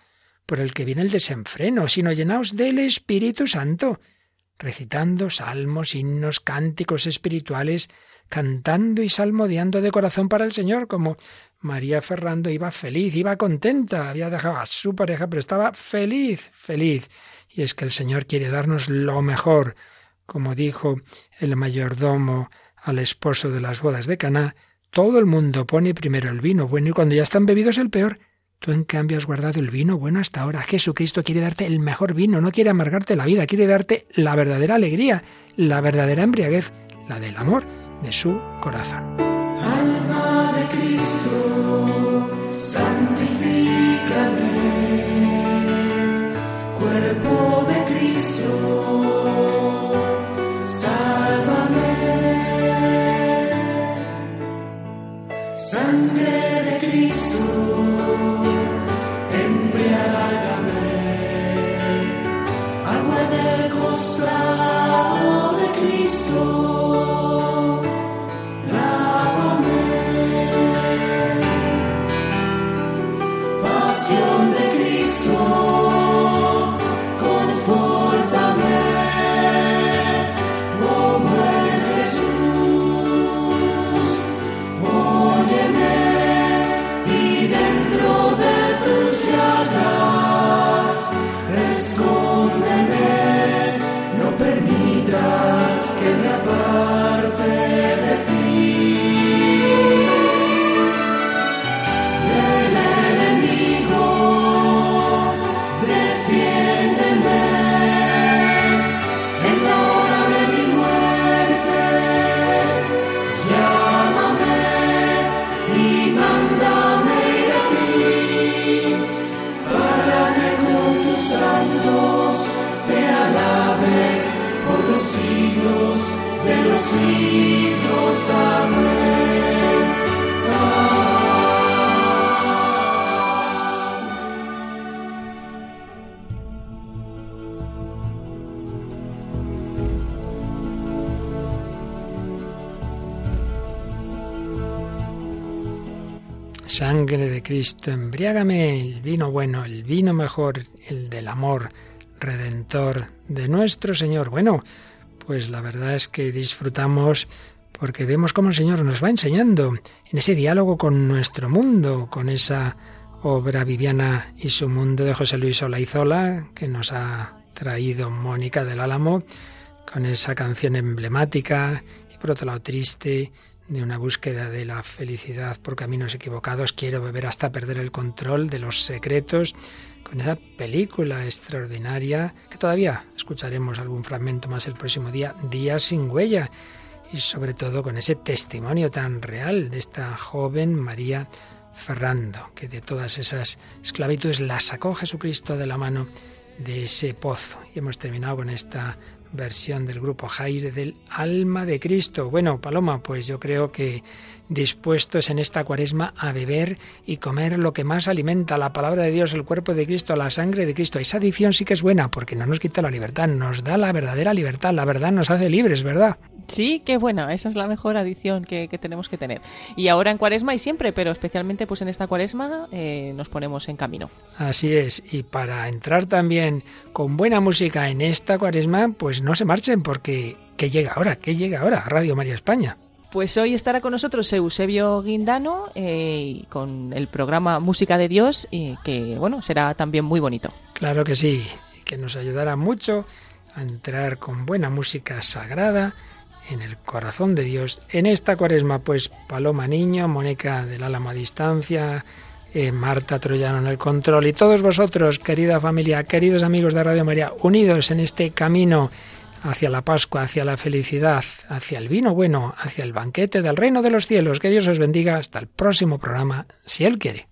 por el que viene el desenfreno, sino llenaos del Espíritu Santo, recitando salmos, himnos, cánticos espirituales, cantando y salmodiando de corazón para el Señor, como María Ferrando iba feliz, iba contenta, había dejado a su pareja, pero estaba feliz, feliz. Y es que el Señor quiere darnos lo mejor, como dijo el mayordomo al esposo de las bodas de Caná, todo el mundo pone primero el vino bueno y cuando ya están bebidos el peor. Tú en cambio has guardado el vino bueno hasta ahora. Jesucristo quiere darte el mejor vino, no quiere amargarte la vida, quiere darte la verdadera alegría, la verdadera embriaguez, la del amor de su corazón. De Cristo, embriágame el vino bueno, el vino mejor, el del amor redentor de nuestro Señor. Bueno, pues la verdad es que disfrutamos porque vemos cómo el Señor nos va enseñando en ese diálogo con nuestro mundo, con esa obra Viviana y su mundo de José Luis Olaizola que nos ha traído Mónica del Álamo, con esa canción emblemática y por otro lado triste de una búsqueda de la felicidad por caminos equivocados. Quiero beber hasta perder el control de los secretos con esa película extraordinaria que todavía escucharemos algún fragmento más el próximo día, Días sin huella, y sobre todo con ese testimonio tan real de esta joven María Ferrando, que de todas esas esclavitudes la sacó Jesucristo de la mano de ese pozo. Y hemos terminado con esta versión del grupo Jaire del Alma de Cristo. Bueno, Paloma, pues yo creo que dispuestos en esta cuaresma a beber y comer lo que más alimenta, la palabra de Dios, el cuerpo de Cristo, la sangre de Cristo. Esa adicción sí que es buena porque no nos quita la libertad, nos da la verdadera libertad, la verdad nos hace libres, ¿verdad? Sí, qué buena, esa es la mejor adición que, tenemos que tener. Y ahora en cuaresma y siempre, pero especialmente pues en esta cuaresma eh, nos ponemos en camino. Así es, y para entrar también con buena música en esta cuaresma, pues no se marchen porque ¿qué llega ahora? ¿Qué llega ahora? Radio María España. Pues hoy estará con nosotros Eusebio Guindano eh, con el programa Música de Dios y que bueno será también muy bonito. Claro que sí, que nos ayudará mucho a entrar con buena música sagrada en el corazón de Dios en esta cuaresma. Pues Paloma Niño, Mónica del Álamo a Distancia, eh, Marta Troyano en el control y todos vosotros, querida familia, queridos amigos de Radio María, unidos en este camino hacia la Pascua, hacia la felicidad, hacia el vino bueno, hacia el banquete del reino de los cielos. Que Dios os bendiga hasta el próximo programa, si Él quiere.